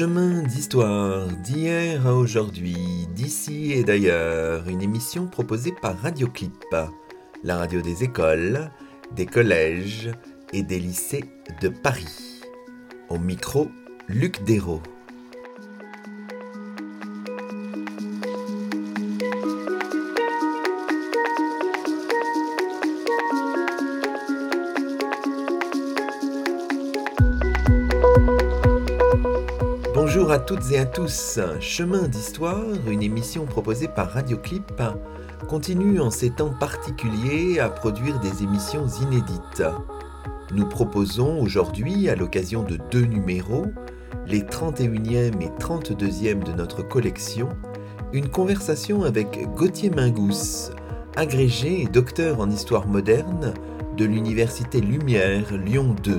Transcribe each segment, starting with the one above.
Chemin d'histoire d'hier à aujourd'hui, d'ici et d'ailleurs, une émission proposée par Radioclip, la radio des écoles, des collèges et des lycées de Paris. Au micro, Luc Dérault. Toutes et à tous. Chemin d'histoire, une émission proposée par Radioclip, continue en ces temps particuliers à produire des émissions inédites. Nous proposons aujourd'hui, à l'occasion de deux numéros, les 31e et 32e de notre collection, une conversation avec Gauthier Mingous, agrégé et docteur en histoire moderne de l'Université Lumière Lyon 2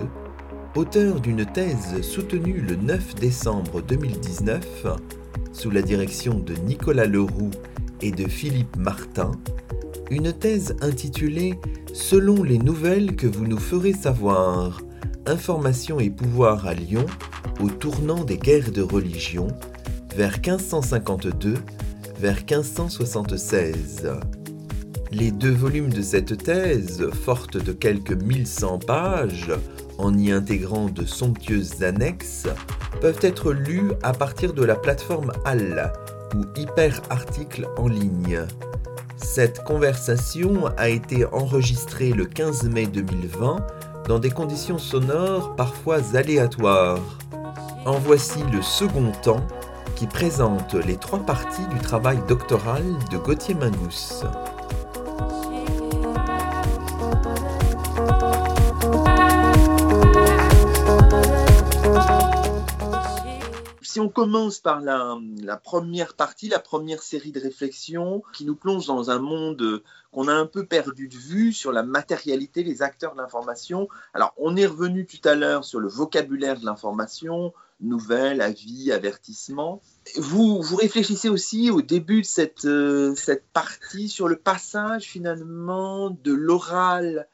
auteur d'une thèse soutenue le 9 décembre 2019 sous la direction de Nicolas Leroux et de Philippe Martin, une thèse intitulée Selon les nouvelles que vous nous ferez savoir, information et pouvoir à Lyon au tournant des guerres de religion vers 1552 vers 1576. Les deux volumes de cette thèse, forte de quelques 1100 pages, en y intégrant de somptueuses annexes, peuvent être lus à partir de la plateforme HAL ou Hyper Articles en ligne. Cette conversation a été enregistrée le 15 mai 2020 dans des conditions sonores parfois aléatoires. En voici le second temps qui présente les trois parties du travail doctoral de Gauthier Mingous. Si on commence par la, première partie, la première série de réflexions qui nous plonge dans un monde qu'on a un peu perdu de vue sur la matérialité, les acteurs de l'information. Alors, on est revenu tout à l'heure sur le vocabulaire de l'information, nouvelles, avis, avertissement. Vous, vous réfléchissez aussi au début de cette, euh, cette partie sur le passage finalement de l'oral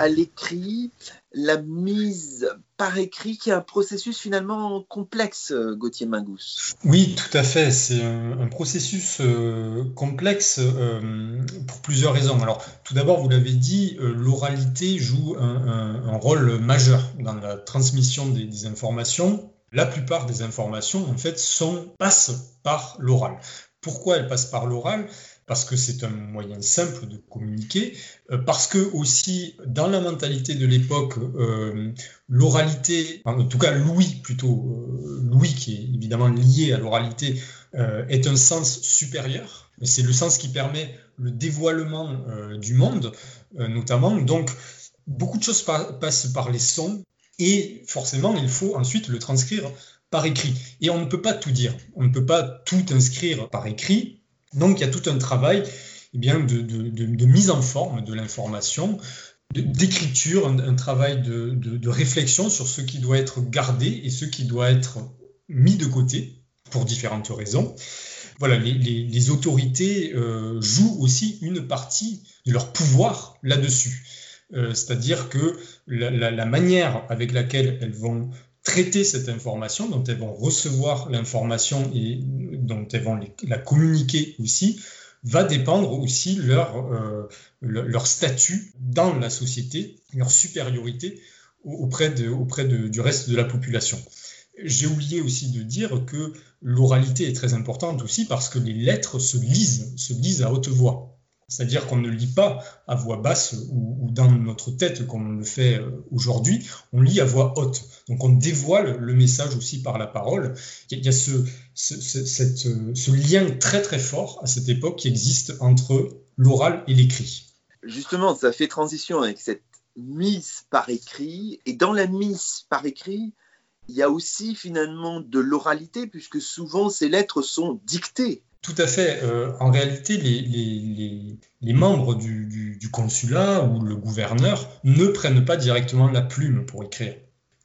à l'écrit, la mise par écrit, qui est un processus finalement complexe, Gauthier Mingous. Oui, tout à fait. C'est un, processus euh, complexe euh, pour plusieurs raisons. Alors, tout d'abord, vous l'avez dit, euh, l'oralité joue un, rôle majeur dans la transmission des, informations. La plupart des informations, en fait, sont, passent par l'oral. Pourquoi elles passent par l'oral? Parce que c'est un moyen simple de communiquer, euh, parce que aussi dans la mentalité de l'époque, euh, l'oralité, en tout cas Louis plutôt, euh, Louis qui est évidemment lié à l'oralité, est un sens supérieur. C'est le sens qui permet le dévoilement du monde, notamment. Donc beaucoup de choses passent par les sons, et forcément il faut ensuite le transcrire par écrit. Et on ne peut pas tout dire, on ne peut pas tout inscrire par écrit donc il y a tout un travail eh bien, de, mise en forme de l'information, d'écriture, un, travail de, réflexion sur ce qui doit être gardé et ce qui doit être mis de côté pour différentes raisons. Voilà, les, autorités euh, jouent aussi une partie de leur pouvoir là-dessus. Euh, c'est-à-dire que la, manière avec laquelle elles vont traiter cette information, dont elles vont recevoir l'information et dont elles vont la communiquer aussi, va dépendre aussi leur, euh, statut dans la société, leur supériorité auprès, du reste de la population. J'ai oublié aussi de dire que l'oralité est très importante aussi parce que les lettres se lisent, se lisent à haute voix. C'est-à-dire qu'on ne lit pas à voix basse ou, dans notre tête comme on le fait euh, aujourd'hui, on lit à voix haute. Donc on dévoile le message aussi par la parole. Il y a ce, ce, lien très très fort à cette époque qui existe entre l'oral et l'écrit. Justement, ça fait transition avec cette mise par écrit. Et dans la mise par écrit, il y a aussi finalement de l'oralité, puisque souvent ces lettres sont dictées tout à fait. Euh, en réalité, les, membres du, consulat ou le gouverneur ne prennent pas directement la plume pour écrire.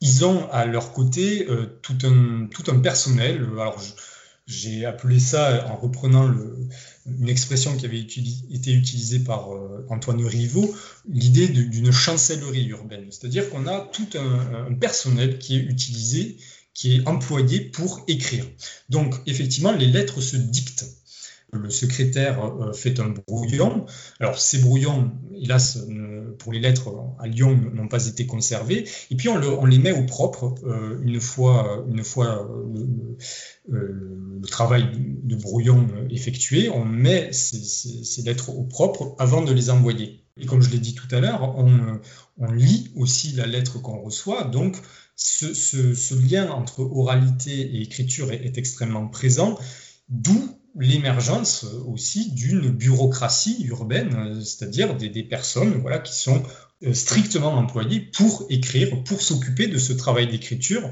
Ils ont à leur côté euh, tout, un, personnel. Alors, j'ai appelé ça, en reprenant une expression qui avait été utilisée par euh, Antoine Rivaud, l'idée d'une chancellerie urbaine. C'est-à-dire qu'on a tout un, personnel qui est utilisé qui est employé pour écrire. Donc, effectivement, les lettres se dictent le secrétaire euh, fait un brouillon. Alors ces brouillons, hélas, pour les lettres à Lyon, n'ont pas été conservés. Et puis on, les met au propre euh, une fois, une fois le, travail de brouillon effectué. On met ces, lettres au propre avant de les envoyer. Et comme je l'ai dit tout à l'heure, on, lit aussi la lettre qu'on reçoit. Donc ce, lien entre oralité et écriture est, extrêmement présent, d'où l'émergence aussi d'une bureaucratie urbaine, c'est-à-dire des, personnes voilà, qui sont euh, strictement employées pour écrire, pour s'occuper de ce travail d'écriture,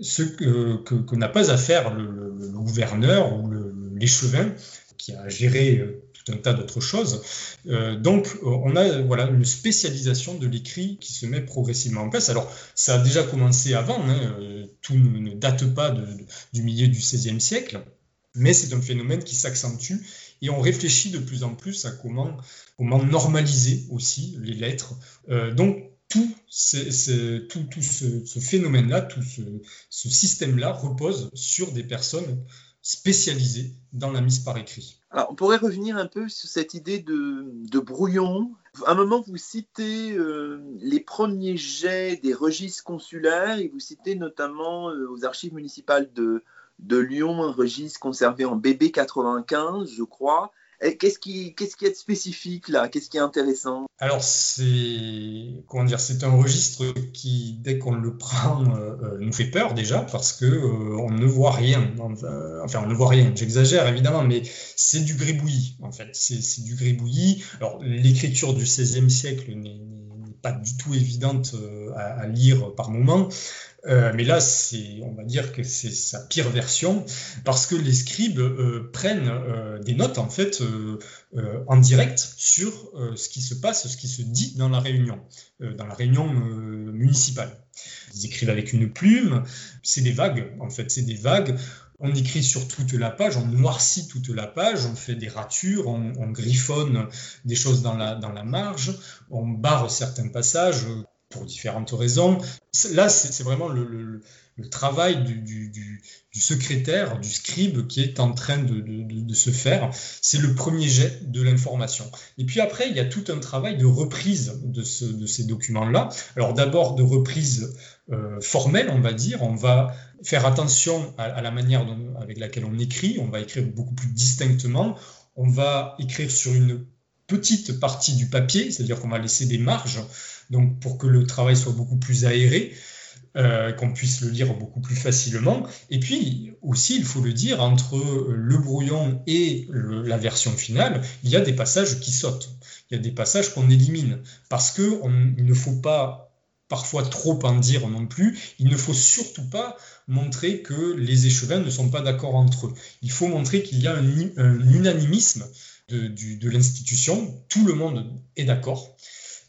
ce que, n'a pas à faire le, gouverneur ou l'échevin qui a géré euh, un tas d'autres choses. Euh, donc, on a voilà, une spécialisation de l'écrit qui se met progressivement en place. Alors, ça a déjà commencé avant, hein, tout ne, date pas du milieu du XVIe siècle mais c'est un phénomène qui s'accentue et on réfléchit de plus en plus à comment, comment normaliser aussi les lettres. Euh, donc tout, tout, tout ce, phénomène-là, tout ce, système-là repose sur des personnes spécialisées dans la mise par écrit. Alors, on pourrait revenir un peu sur cette idée de, brouillon. À un moment, vous citez euh, les premiers jets des registres consulaires et vous citez notamment euh, aux archives municipales de, de Lyon, un registre conservé en BB 95, je crois. Qu'est-ce qui, qu'est-ce qui est spécifique là? Qu'est-ce qui est intéressant? Alors c'est comment dire C'est un registre qui, dès qu'on le prend, euh, euh, nous fait peur déjà parce que euh, on ne voit rien. Enfin, on ne voit rien. J'exagère évidemment, mais c'est du gribouillis en fait. C'est, du gribouillis. Alors l'écriture du XVIe siècle n'est pas du tout évidente à, lire par moment. Euh, mais là, c'est, on va dire que c'est sa pire version parce que les scribes euh, prennent euh, des notes en fait en direct sur ce qui se passe, ce qui se dit dans la réunion, dans la réunion municipale. Ils écrivent avec une plume, c'est des vagues en fait, c'est des vagues. On écrit sur toute la page, on noircit toute la page, on fait des ratures, on, on griffonne des choses dans la, dans la marge, on barre certains passages pour différentes raisons. Là, c'est vraiment le, travail du, secrétaire, du scribe qui est en train de, se faire. C'est le premier jet de l'information. Et puis après, il y a tout un travail de reprise de, ces documents-là. Alors d'abord de reprise euh, formelle, on va dire. On va faire attention à, la manière avec laquelle on écrit. On va écrire beaucoup plus distinctement. On va écrire sur une petite partie du papier, c'est-à-dire qu'on va laisser des marges donc pour que le travail soit beaucoup plus aéré, euh, qu'on puisse le lire beaucoup plus facilement. Et puis aussi, il faut le dire, entre le brouillon et la version finale, il y a des passages qui sautent, il y a des passages qu'on élimine, parce qu'il ne faut pas parfois trop en dire non plus, il ne faut surtout pas montrer que les échevins ne sont pas d'accord entre eux. Il faut montrer qu'il y a un, unanimisme de l'institution, tout le monde est d'accord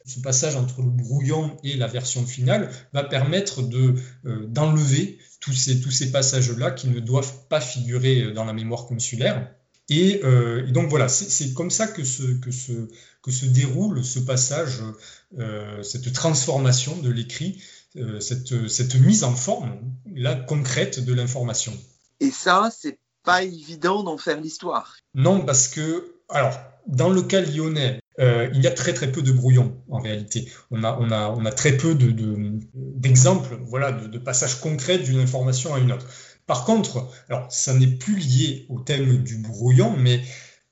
ce passage entre le brouillon et la version finale va permettre de, euh, d'enlever tous ces, tous ces passages-là qui ne doivent pas figurer dans la mémoire consulaire. Et, euh, donc voilà, c'est, comme ça que se, que, se, que se déroule ce passage, euh, cette transformation de l'écrit, cette, cette mise en forme là, concrète de l'information. Et ça, c'est pas évident d'en faire l'histoire. Non, parce que, alors, dans le cas lyonnais, euh, il y a très très peu de brouillons en réalité. On a, très peu d'exemples de, voilà, de, passages concrets d'une information à une autre. Par contre, alors ça n'est plus lié au thème du brouillon, mais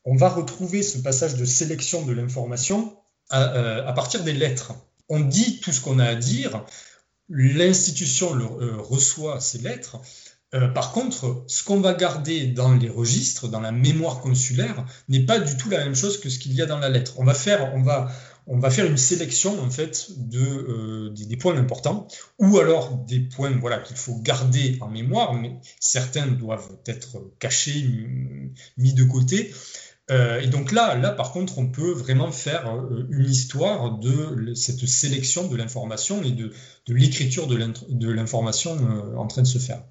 on va retrouver ce passage de sélection de l'information à, euh, partir des lettres. On dit tout ce qu'on a à dire, l'institution euh, reçoit ces lettres, euh, par contre, ce qu'on va garder dans les registres, dans la mémoire consulaire, n'est pas du tout la même chose que ce qu'il y a dans la lettre. On va faire, on va, on va faire une sélection en fait de, euh, des, points importants, ou alors des points voilà, qu'il faut garder en mémoire, mais certains doivent être cachés, mis de côté. Euh, et donc là, là, par contre, on peut vraiment faire une histoire de cette sélection de l'information et de, de l'écriture de l'information en train de se faire.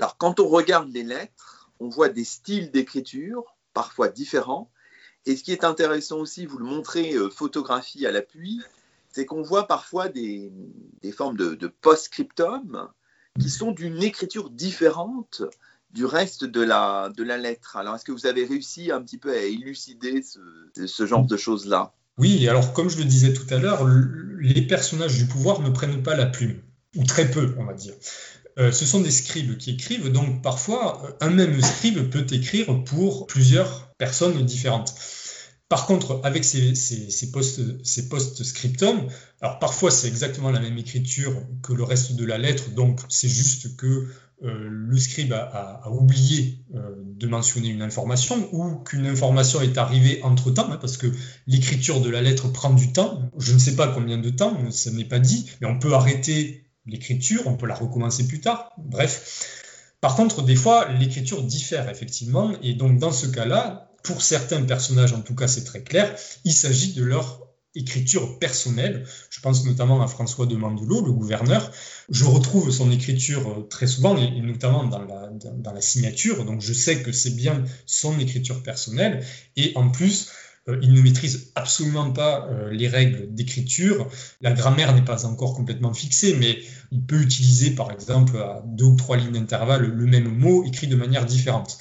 Alors, quand on regarde les lettres, on voit des styles d'écriture, parfois différents. Et ce qui est intéressant aussi, vous le montrez euh, photographie à l'appui, c'est qu'on voit parfois des, formes de, post-scriptum qui sont d'une écriture différente du reste de la, de la lettre. Alors, est-ce que vous avez réussi un petit peu à élucider ce, ce genre de choses-là? Oui, alors comme je le disais tout à l'heure, les personnages du pouvoir ne prennent pas la plume, ou très peu, on va dire. Euh, ce sont des scribes qui écrivent, donc parfois, euh, un même scribe peut écrire pour plusieurs personnes différentes. Par contre, avec ces, ces, post-scriptum, alors parfois c'est exactement la même écriture que le reste de la lettre, donc c'est juste que euh, le scribe a, oublié de mentionner une information ou qu'une information est arrivée entre-temps, hein, parce que l'écriture de la lettre prend du temps. Je ne sais pas combien de temps, ça n'est pas dit, mais on peut arrêter l'écriture, on peut la recommencer plus tard, bref. Par contre, des fois, l'écriture diffère effectivement, et donc dans ce cas-là, pour certains personnages, en tout cas c'est très clair, il s'agit de leur écriture personnelle. Je pense notamment à François de Mandelot, le gouverneur. Je retrouve son écriture très souvent, et notamment dans la, dans la signature, donc je sais que c'est bien son écriture personnelle, et en plus, euh, il ne maîtrise absolument pas euh, les règles d'écriture. La grammaire n'est pas encore complètement fixée, mais il peut utiliser, par exemple, à deux ou trois lignes d'intervalle, le même mot écrit de manière différente.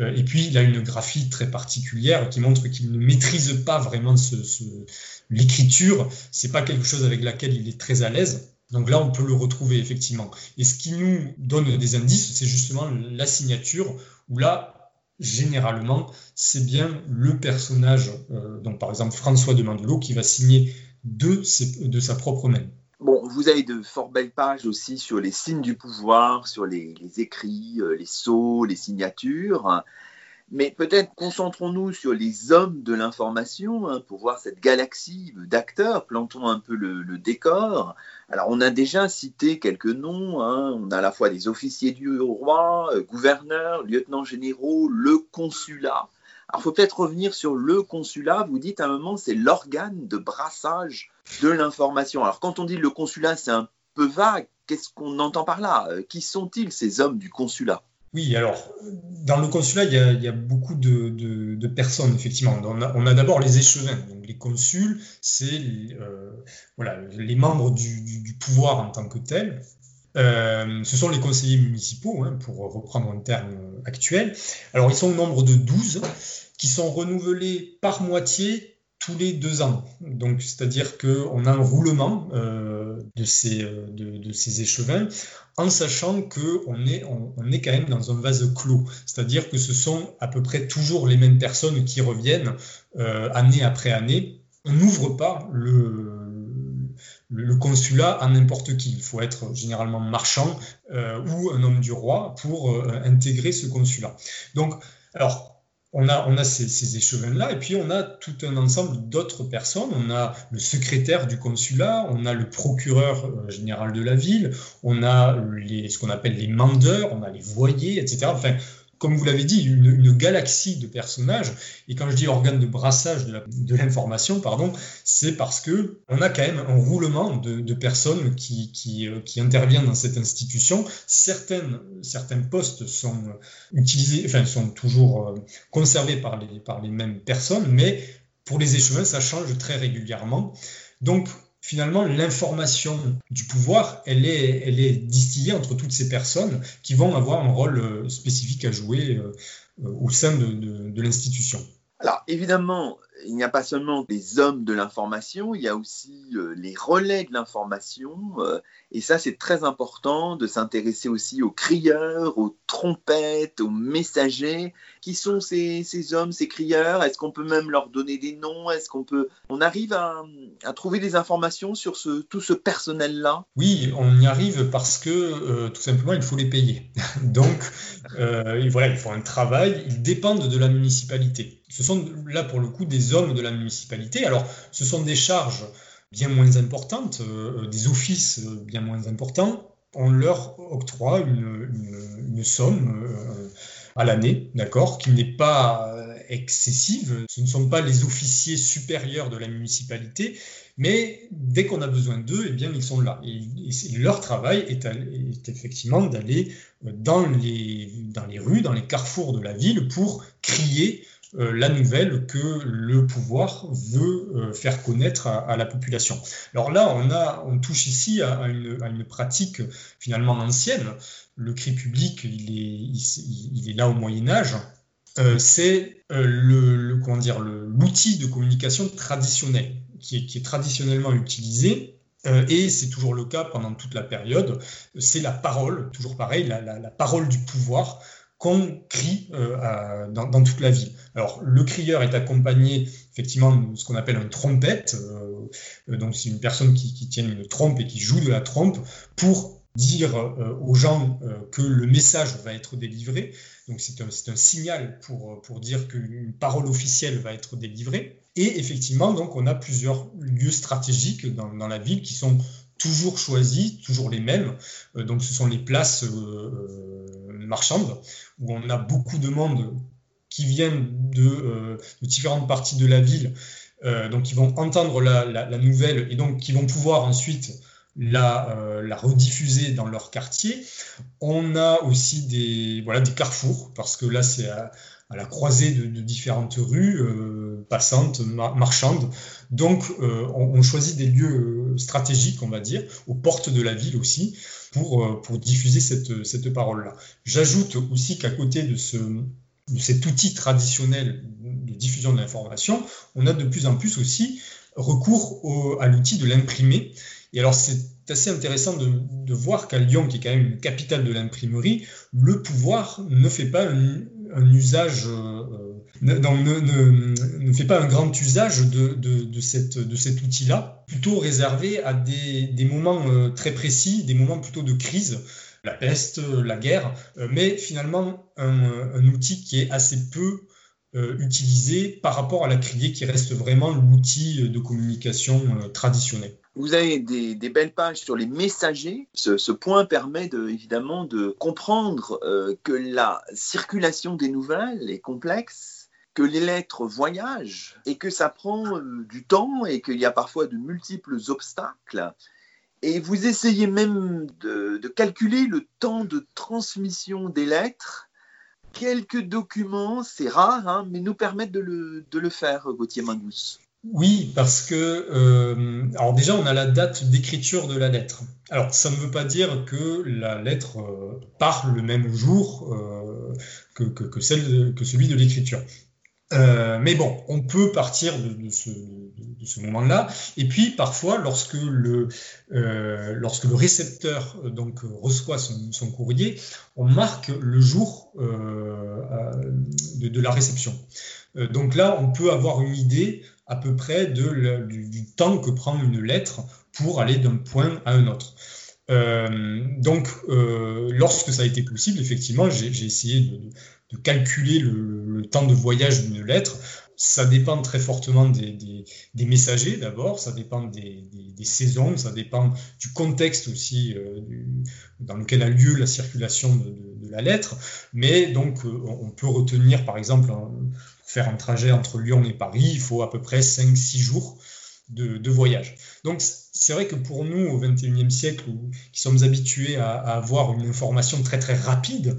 Euh, et puis, il a une graphie très particulière qui montre qu'il ne maîtrise pas vraiment ce, ce, l'écriture. C'est pas quelque chose avec laquelle il est très à l'aise. Donc là, on peut le retrouver effectivement. Et ce qui nous donne des indices, c'est justement la signature, où là, généralement, c'est bien le personnage, euh, donc par exemple François de Mandelot, qui va signer de, sa propre main. Bon, vous avez de fort belles pages aussi sur les signes du pouvoir, sur les, les écrits, euh, les sceaux, les signatures. Mais peut-être concentrons-nous sur les hommes de l'information hein, pour voir cette galaxie d'acteurs, plantons un peu le, décor. Alors on a déjà cité quelques noms, hein. on a à la fois des officiers du roi, euh, gouverneurs, lieutenants généraux, le consulat. Alors faut peut-être revenir sur le consulat, vous dites à un moment c'est l'organe de brassage de l'information. Alors quand on dit le consulat c'est un peu vague, qu'est-ce qu'on entend par là? Euh, Qui sont-ils ces hommes du consulat? Oui, alors, dans le consulat, il y a, beaucoup de, personnes, effectivement. On a, d'abord les échevins. Donc, les consuls, c'est euh, voilà, les membres du, pouvoir en tant que tel. Euh, ce sont les conseillers municipaux, hein, pour reprendre un terme actuel. Alors, ils sont au nombre de 12, qui sont renouvelés par moitié tous les deux ans. Donc, c'est-à-dire qu'on a un roulement euh, de, ces, euh, de, ces échevins en sachant qu'on est, on, est quand même dans un vase clos. C'est-à-dire que ce sont à peu près toujours les mêmes personnes qui reviennent euh, année après année. On n'ouvre pas le, le, consulat à n'importe qui. Il faut être généralement marchand ou un homme du roi pour intégrer ce consulat. Donc, alors, on a, on a ces, échevins-là, et puis on a tout un ensemble d'autres personnes. On a le secrétaire du consulat, on a le procureur euh, général de la ville, on a les, ce qu'on appelle les mandeurs, on a les voyers, etc. Enfin, comme vous l'avez dit, une, galaxie de personnages. Et quand je dis organe de brassage de l'information, pardon, c'est parce que on a quand même un roulement de, personnes qui, euh, qui, interviennent dans cette institution. Certaines, certains postes sont utilisés, enfin, sont toujours euh, conservés par les, par les mêmes personnes, mais pour les échevins, ça change très régulièrement. Donc, finalement, l'information du pouvoir, elle est, elle est distillée entre toutes ces personnes qui vont avoir un rôle euh, spécifique à jouer euh, au sein de, l'institution. Alors, évidemment, il n'y a pas seulement des hommes de l'information, il y a aussi euh, les relais de l'information. et ça, c'est très important de s'intéresser aussi aux crieurs, aux trompettes, aux messagers. Qui sont ces, hommes, ces crieurs? Est-ce qu'on peut même leur donner des noms? Est-ce qu'on peut, on arrive à, trouver des informations sur ce, tout ce personnel-là? Oui, on y arrive parce que euh, tout simplement il faut les payer. Donc euh, voilà, il faut un travail. Ils dépendent de la municipalité. Ce sont là pour le coup des hommes de la municipalité. Alors ce sont des charges bien moins importantes, euh, des offices bien moins importants on leur octroie une, somme euh, à l'année, d'accord, qui n'est pas euh, excessive. Ce ne sont pas les officiers supérieurs de la municipalité, mais dès qu'on a besoin d'eux, eh bien, ils sont là. Et, leur travail est, est effectivement d'aller dans les, dans les rues, dans les carrefours de la ville pour crier la nouvelle que le pouvoir veut faire connaître à, la population. Alors là, on, touche ici à, une, pratique finalement ancienne. Le cri public, il est, là au Moyen Âge. c'est le, dire l'outil de communication traditionnel qui est, traditionnellement utilisé euh, et c'est toujours le cas pendant toute la période, c'est la parole, toujours pareil, la, parole du pouvoir qu'on crie euh, dans, toute la ville. Alors le crieur est accompagné effectivement de ce qu'on appelle une trompette, euh, donc c'est une personne qui, tient une trompe et qui joue de la trompe pour dire aux gens que le message va être délivré. Donc c'est un, un, signal pour, dire qu'une parole officielle va être délivrée. Et effectivement, donc, on a plusieurs lieux stratégiques dans, la ville qui sont toujours choisis, toujours les mêmes. Euh, donc, ce sont les places euh, euh, marchandes où on a beaucoup de monde qui viennent de, différentes parties de la ville, donc qui vont entendre la, nouvelle et donc qui vont pouvoir ensuite la, la, rediffuser dans leur quartier. On a aussi des, carrefours, parce que là, c'est à la croisée de, différentes rues euh, passantes, marchandes. Donc, euh, on, choisit des lieux euh, stratégiques, on va dire, aux portes de la ville aussi, pour, pour diffuser cette, cette parole-là. J'ajoute aussi qu'à côté de, ce, de cet outil traditionnel de diffusion de l'information, on a de plus en plus aussi recours à l'outil de l'imprimé. Et alors, c'est assez intéressant de, de voir qu'à Lyon, qui est quand même une capitale de l'imprimerie, le pouvoir ne fait pas un, un usage, euh, ne, fait pas un grand usage de, cet outil-là, plutôt réservé à des, moments euh, très précis, des moments plutôt de crise, la peste, la guerre, euh, mais finalement un, outil qui est assez peu utilisé par rapport à la criée qui reste vraiment l'outil de communication traditionnel. Vous avez des, belles pages sur les messagers. Ce, point permet de, évidemment de comprendre euh, que la circulation des nouvelles est complexe, que les lettres voyagent et que ça prend euh, du temps et qu'il y a parfois de multiples obstacles. Et vous essayez même de, calculer le temps de transmission des lettres. Quelques documents, c'est rare, hein, mais nous permettent de le, faire, Gauthier Mangous. Oui, parce que, euh, alors déjà, on a la date d'écriture de la lettre. Alors, ça ne veut pas dire que la lettre euh, part le même jour euh, que, celle, que celui de l'écriture. Mais bon, on peut partir de, ce, moment-là. Et puis, parfois, lorsque le, le récepteur donc, reçoit son, courrier, on marque le jour de, la réception. donc là, on peut avoir une idée à peu près du, temps que prend une lettre pour aller d'un point à un autre. Euh, donc, euh, lorsque ça a été possible, effectivement, j'ai essayé de, calculer le, temps de voyage d'une lettre. Ça dépend très fortement des, messagers d'abord, ça dépend des, saisons, ça dépend du contexte aussi euh, dans lequel a lieu la circulation de, la lettre. Mais donc, on peut retenir, par exemple, faire un trajet entre Lyon et Paris, il faut à peu près 5-6 jours de, voyage. Donc c'est vrai que pour nous, au XXIe siècle, qui sommes habitués à, avoir une information très très rapide,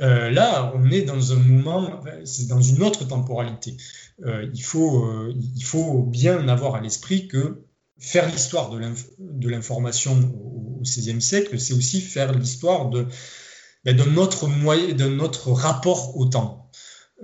euh, là, on est dans un moment, c'est dans une autre temporalité. Euh, il, faut, euh, il faut bien avoir à l'esprit que faire l'histoire de l'information au XVIe siècle, c'est aussi faire l'histoire ben, moyen, de notre rapport au temps.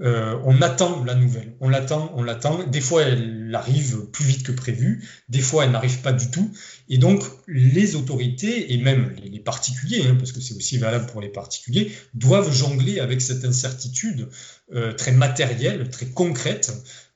Euh, on attend la nouvelle, on l'attend, on l'attend. Des fois, elle arrive plus vite que prévu, des fois, elle n'arrive pas du tout. Et donc, les autorités, et même les, particuliers, hein, parce que c'est aussi valable pour les particuliers, doivent jongler avec cette incertitude euh, très matérielle, très concrète,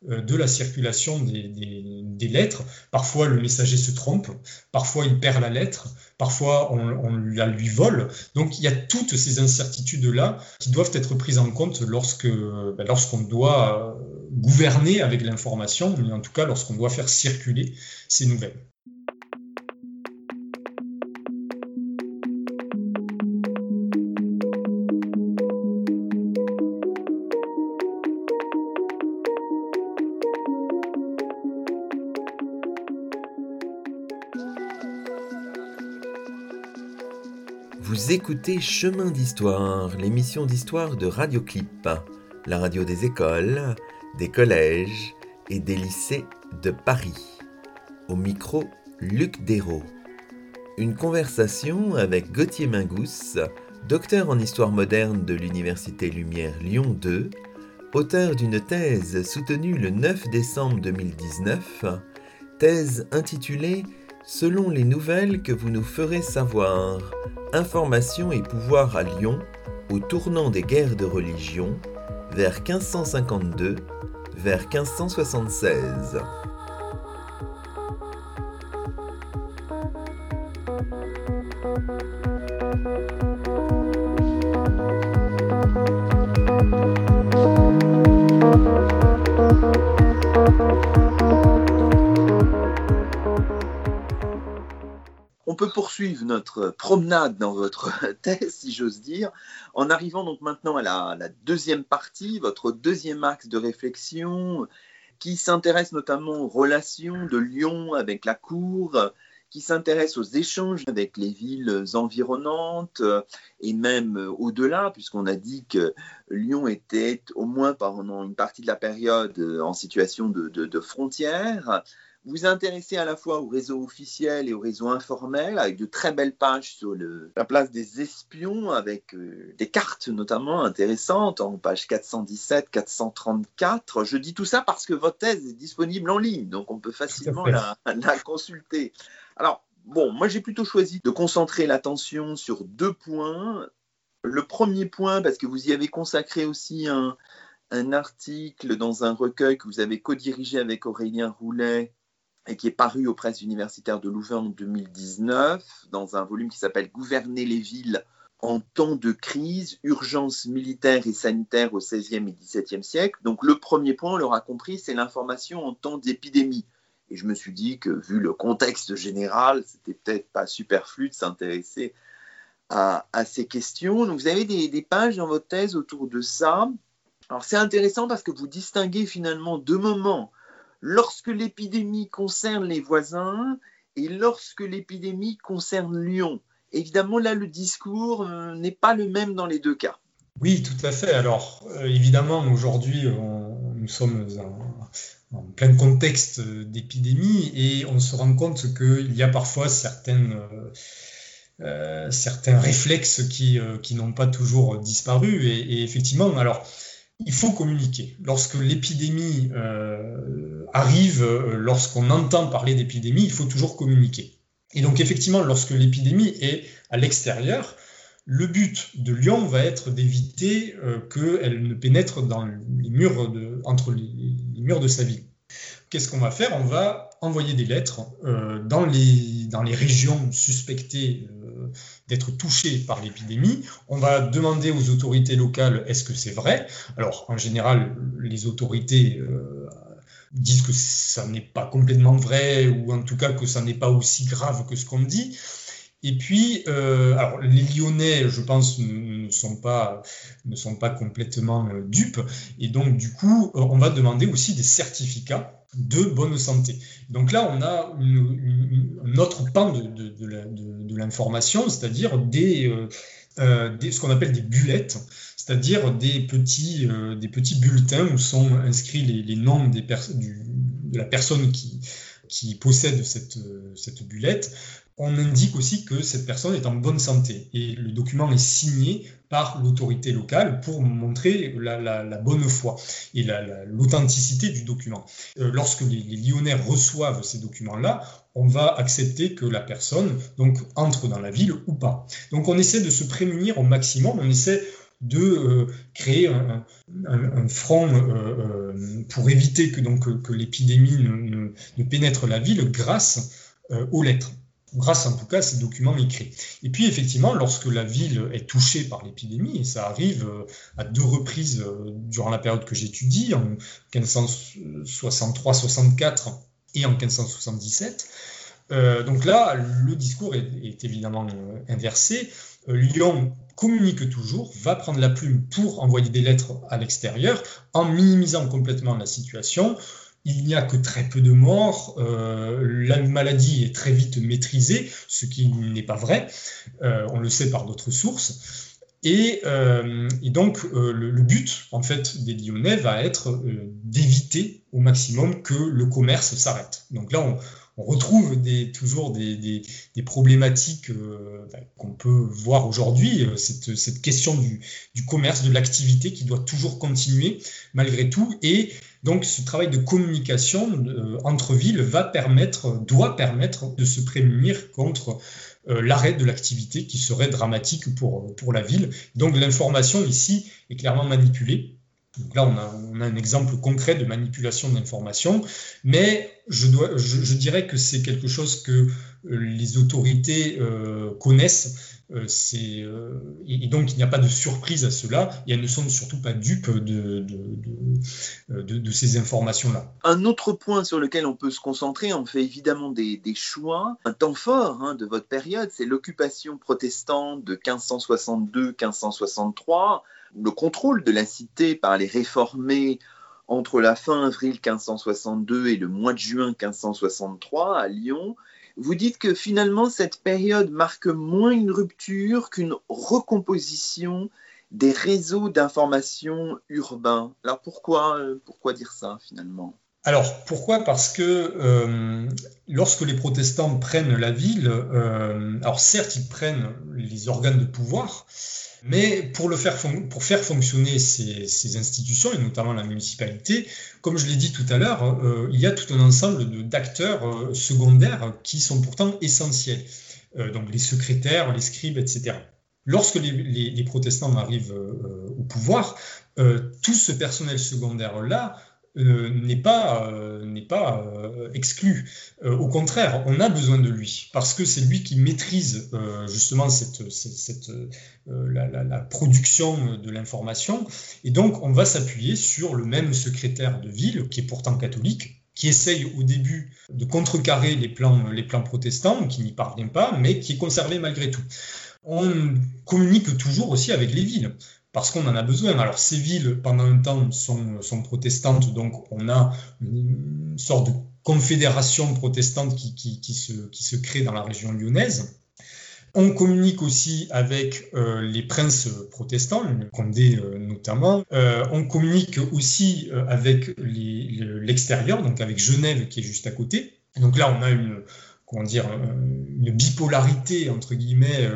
de la circulation des, lettres. Parfois, le messager se trompe, parfois, il perd la lettre, parfois, on, la lui vole. Donc, il y a toutes ces incertitudes-là qui doivent être prises en compte lorsque, ben, lorsqu'on doit euh, gouverner avec l'information, mais en tout cas lorsqu'on doit faire circuler ces nouvelles. Écoutez Chemin d'Histoire, l'émission d'histoire de Radioclip, la radio des écoles, des collèges et des lycées de Paris. Au micro, Luc Dérault. Une conversation avec Gauthier Mingous, docteur en histoire moderne de l'Université Lumière Lyon 2, auteur d'une thèse soutenue le 9 décembre 2019, thèse intitulée Selon les nouvelles que vous nous ferez savoir, information et pouvoir à Lyon au tournant des guerres de religion vers 1552 vers 1576. Notre promenade dans votre thèse, si j'ose dire, en arrivant donc maintenant à la, deuxième partie, votre deuxième axe de réflexion, qui s'intéresse notamment aux relations de Lyon avec la cour, qui s'intéresse aux échanges avec les villes environnantes et même au-delà, puisqu'on a dit que Lyon était au moins pendant une partie de la période en situation de frontière vous intéressez à la fois au réseau officiel et au réseau informel, avec de très belles pages sur le, la place des espions, avec euh, des cartes notamment intéressantes en page 417, 434. Je dis tout ça parce que votre thèse est disponible en ligne, donc on peut facilement la, la consulter. Alors, bon, moi j'ai plutôt choisi de concentrer l'attention sur deux points. Le premier point, parce que vous y avez consacré aussi un, un article dans un recueil que vous avez co-dirigé avec Aurélien Roulet, et qui est paru aux presses universitaires de Louvain en 2019, dans un volume qui s'appelle Gouverner les villes en temps de crise, urgence militaire et sanitaire au XVIe et XVIIe siècle. Donc le premier point, on l'aura compris, c'est l'information en temps d'épidémie. Et je me suis dit que vu le contexte général, c'était peut-être pas superflu de s'intéresser à, ces questions. Donc vous avez des, des pages dans votre thèse autour de ça. Alors c'est intéressant parce que vous distinguez finalement deux moments lorsque l'épidémie concerne les voisins et lorsque l'épidémie concerne Lyon. Évidemment, là, le discours euh, n'est pas le même dans les deux cas. Oui, tout à fait. Alors, euh, évidemment, aujourd'hui, nous sommes en, plein contexte d'épidémie et on se rend compte qu'il y a parfois certaines, euh, certains réflexes qui, n'ont pas toujours disparu. Et effectivement, alors, il faut communiquer. Lorsque l'épidémie euh, arrive, euh, lorsqu'on entend parler d'épidémie, il faut toujours communiquer. Et donc effectivement, lorsque l'épidémie est à l'extérieur, le but de Lyon va être d'éviter euh, qu'elle ne pénètre dans les murs de, entre les, les murs de sa ville. Qu'est-ce qu'on va faire? On va envoyer des lettres euh, dans, les, dans les régions suspectées euh, d'être touchées par l'épidémie. On va demander aux autorités locales est-ce que c'est vrai? Alors, en général, les autorités euh, disent que ça n'est pas complètement vrai, ou en tout cas que ça n'est pas aussi grave que ce qu'on dit. Et puis, alors les Lyonnais, je pense, ne sont pas, ne sont pas complètement dupes. Et donc, du coup, on va demander aussi des certificats de bonne santé. Donc là, on a une, une, un autre pan de, l'information, c'est-à-dire des, euh, des, ce qu'on appelle des bullettes, c'est-à-dire des petits, euh, bulletins où sont inscrits les, noms de la personne qui, qui possède cette, cette bullette on indique aussi que cette personne est en bonne santé et le document est signé par l'autorité locale pour montrer la, la, la bonne foi et l'authenticité du document. Euh, lorsque les, les, Lyonnais reçoivent ces documents-là, on va accepter que la personne donc entre dans la ville ou pas. Donc on essaie de se prémunir au maximum, on essaie de euh, créer un, front euh, euh pour éviter que, donc, que l'épidémie ne, pénètre la ville grâce aux lettres grâce en tout cas à ces documents écrits. Et puis effectivement, lorsque la ville est touchée par l'épidémie, et ça arrive à deux reprises durant la période que j'étudie, en 1563-64 et en 1577, euh, donc là, le discours est, évidemment inversé. Euh, Lyon communique toujours, va prendre la plume pour envoyer des lettres à l'extérieur en minimisant complètement la situation, il n'y a que très peu de morts, euh, la maladie est très vite maîtrisée, ce qui n'est pas vrai, euh, on le sait par d'autres sources. Et, donc, le, but, en fait, des Lyonnais va être d'éviter au maximum que le commerce s'arrête. Donc là, on retrouve toujours des, problématiques euh, bah, qu'on peut voir aujourd'hui, euh, cette, question du, commerce, de l'activité qui doit toujours continuer malgré tout. Et donc ce travail de communication euh, entre villes va permettre, doit permettre de se prémunir contre l'arrêt de l'activité qui serait dramatique pour la ville. Donc l'information ici est clairement manipulée là, on a, un exemple concret de manipulation d'informations, mais je, dirais que c'est quelque chose que euh, les autorités euh, connaissent. Euh, et, donc, il n'y a pas de surprise à cela, et elles ne sont surtout pas dupes de, de, ces informations-là. Un autre point sur lequel on peut se concentrer, on fait évidemment des, choix. Un temps fort hein, de votre période, c'est l'occupation protestante de 1562-1563 le contrôle de la cité par les réformés entre la fin avril 1562 et le mois de juin 1563 à Lyon, vous dites que finalement cette période marque moins une rupture qu'une recomposition des réseaux d'information urbains. Alors pourquoi, pourquoi dire ça finalement? Alors pourquoi? Parce que euh, lorsque les protestants prennent la ville, euh, alors certes ils prennent les organes de pouvoir, mais pour, le faire, pour faire fonctionner ces, institutions, et notamment la municipalité, comme je l'ai dit tout à l'heure, euh, il y a tout un ensemble d'acteurs euh, secondaires qui sont pourtant essentiels. Euh, donc les secrétaires, les scribes, etc. Lorsque les protestants arrivent au pouvoir, tout ce personnel secondaire-là n'est pas, euh, pas euh, exclu. au contraire, on a besoin de lui parce que c'est lui qui maîtrise justement cette, cette, la, la, production de l'information. Et donc, on va s'appuyer sur le même secrétaire de ville, qui est pourtant catholique, qui essaye au début de contrecarrer les plans, les plans protestants, qui n'y parvient pas, mais qui est conservé malgré tout. On communique toujours aussi avec les villes parce qu'on en a besoin. Alors ces villes, pendant un temps, sont, protestantes, donc on a une sorte de confédération protestante qui, se, crée dans la région lyonnaise. On communique aussi avec euh, les princes protestants, le Condé euh, notamment. Euh, on communique aussi avec l'extérieur, donc avec Genève qui est juste à côté. Donc là, on a une, comment dire, une bipolarité entre guillemets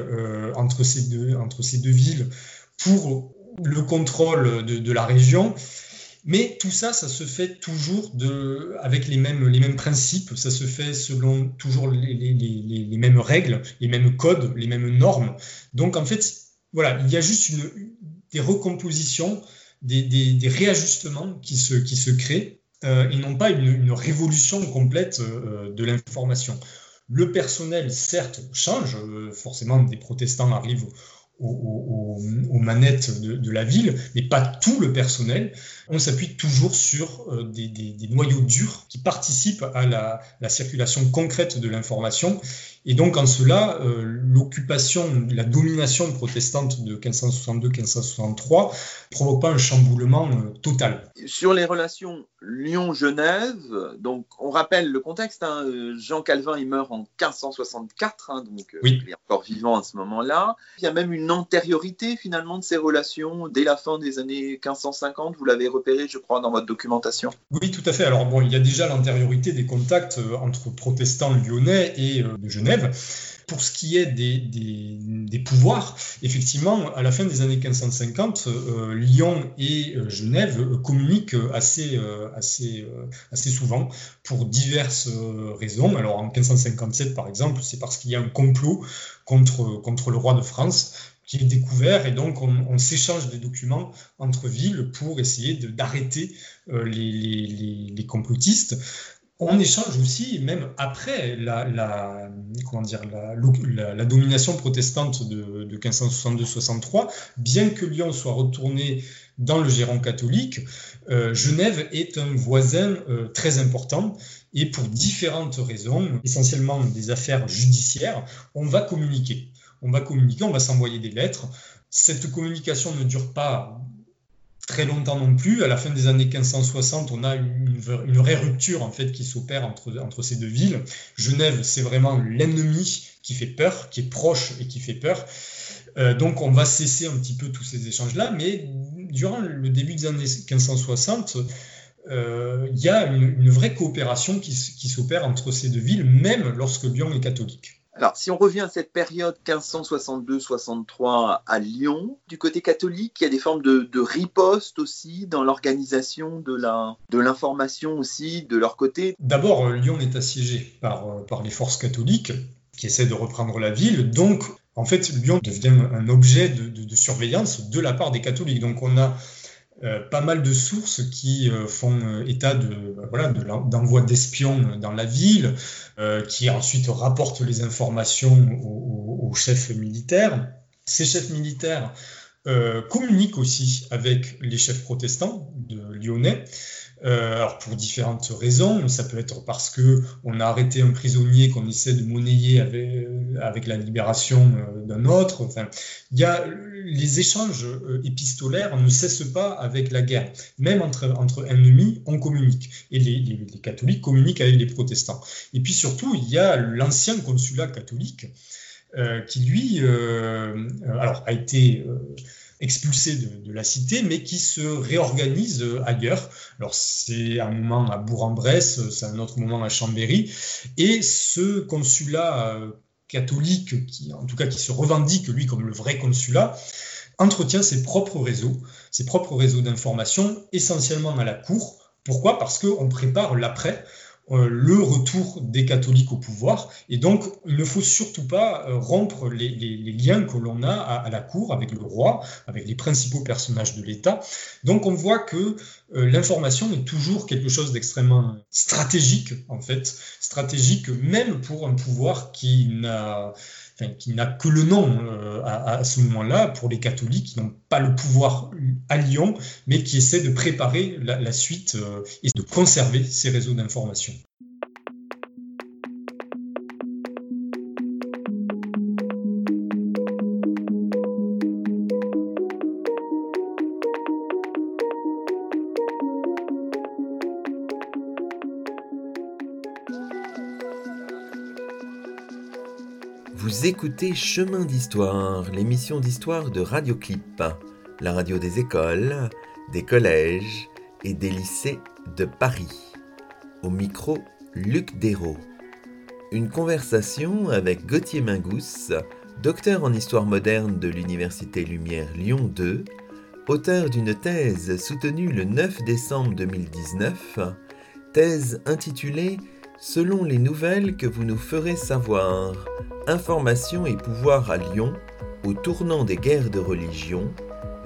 entre ces deux villes pour le contrôle de, la région. Mais tout ça, ça se fait toujours avec les mêmes, principes, ça se fait selon toujours les, mêmes règles, les mêmes codes, les mêmes normes. Donc en fait, voilà, il y a juste des recompositions, des, réajustements qui se, créent euh, et non pas une, une révolution complète euh, de l'information. Le personnel, certes, change, euh, forcément des protestants arrivent aux, manettes de, la ville, mais pas tout le personnel. On s'appuie toujours sur euh, des, noyaux durs qui participent à la, la circulation concrète de l'information et donc en cela, euh, l'occupation, la domination protestante de 1562-1563 provoque pas un chamboulement euh, total. Sur les relations Lyon-Genève, donc on rappelle le contexte, hein, Jean Calvin il meurt en 1564, hein, donc euh, il est encore vivant à ce moment-là. Il y a même une antériorité finalement de ces relations dès la fin des années 1550, vous l'avez repéré je crois dans votre documentation. Oui tout à fait, alors bon il y a déjà l'antériorité des contacts entre protestants lyonnais et de Genève pour ce qui est des, pouvoirs, effectivement, à la fin des années 1550, euh, Lyon et euh, Genève communiquent assez, euh, assez, assez souvent pour diverses raisons. Alors en 1557, par exemple, c'est parce qu'il y a un complot contre, le roi de France qui est découvert et donc on, s'échange des documents entre villes pour essayer d'arrêter les, complotistes on échange aussi, même après la, dire, la, domination protestante de, 1562-63, bien que Lyon soit retourné dans le gérant catholique, euh, Genève est un voisin euh, très important et pour différentes raisons, essentiellement des affaires judiciaires, on va communiquer. On va communiquer, on va s'envoyer des lettres. Cette communication ne dure pas très longtemps non plus. À la fin des années 1560, on a une, vraie rupture en fait qui s'opère entre, ces deux villes. Genève, c'est vraiment l'ennemi qui fait peur, qui est proche et qui fait peur. donc on va cesser un petit peu tous ces échanges-là, mais durant le début des années 1560, il y a une, vraie coopération qui, qui s'opère entre ces deux villes, même lorsque Lyon est catholique. Alors, si on revient à cette période 1562-63 à Lyon, du côté catholique, il y a des formes de, riposte aussi dans l'organisation de l'information de aussi de leur côté. D'abord, Lyon est assiégé par, euh, par les forces catholiques qui essaient de reprendre la ville. Donc, en fait, Lyon devient un objet de, de surveillance de la part des catholiques. Donc, on a euh, pas mal de sources qui euh, font euh, état de voilà d'envoi d'espions dans la ville, qui ensuite rapportent les informations aux, chefs militaires. Ces chefs militaires communiquent aussi avec les chefs protestants de Lyonnais. Alors pour différentes raisons, ça peut être parce que on a arrêté un prisonnier qu'on essaie de monnayer avec, la libération d'un autre. Il y a les échanges euh, épistolaires ne cessent pas avec la guerre. Même entre, ennemis, on communique. Et les, catholiques communiquent avec les protestants. Et puis surtout, il y a l'ancien consulat catholique euh, qui lui, euh, alors a été expulsé de, la cité, mais qui se réorganise ailleurs. Alors c'est un moment à Bourg-en-Bresse, c'est un autre moment à Chambéry, et ce consulat catholique, qui en tout cas qui se revendique lui comme le vrai consulat, entretient ses propres réseaux, ses propres réseaux d'information, essentiellement à la cour. Pourquoi? Parce qu'on prépare l'après. Euh, le retour des catholiques au pouvoir. Et donc, il ne faut surtout pas euh, rompre les, liens que l'on a à, la cour avec le roi, avec les principaux personnages de l'État. Donc, on voit que euh, l'information est toujours quelque chose d'extrêmement stratégique, en fait, stratégique même pour un pouvoir qui n'a qui n'a que le nom à, ce moment-là pour les catholiques qui n'ont pas le pouvoir à Lyon, mais qui essaient de préparer la, suite et de conserver ces réseaux d'information. Vous écoutez Chemin d'Histoire, l'émission d'histoire de Radioclip, la radio des écoles, des collèges et des lycées de Paris. Au micro, Luc Dérault. Une conversation avec Gauthier Mingous, docteur en histoire moderne de l'Université Lumière Lyon 2, auteur d'une thèse soutenue le 9 décembre 2019, thèse intitulée Selon les nouvelles que vous nous ferez savoir, information et pouvoir à Lyon au tournant des guerres de religion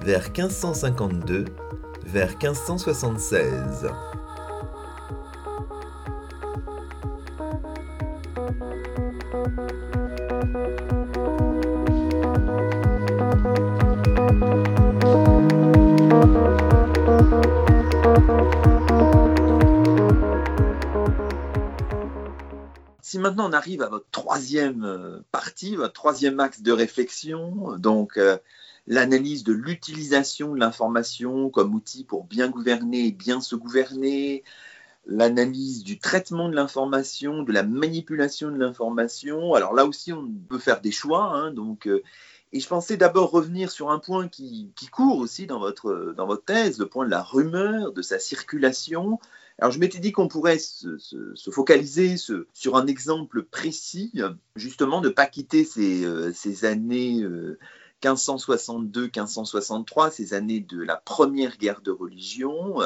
vers 1552 vers 1576. maintenant on arrive à votre troisième euh, partie, votre troisième axe de réflexion, donc euh, l'analyse de l'utilisation de l'information comme outil pour bien gouverner et bien se gouverner, l'analyse du traitement de l'information, de la manipulation de l'information. Alors là aussi, on peut faire des choix. Hein, donc, euh, et je pensais d'abord revenir sur un point qui, qui, court aussi dans votre, dans votre thèse, le point de la rumeur, de sa circulation. Alors je m'étais dit qu'on pourrait se, focaliser sur un exemple précis, justement de ne pas quitter ces, euh, années 1562-1563, euh, ces années de la première guerre de religion.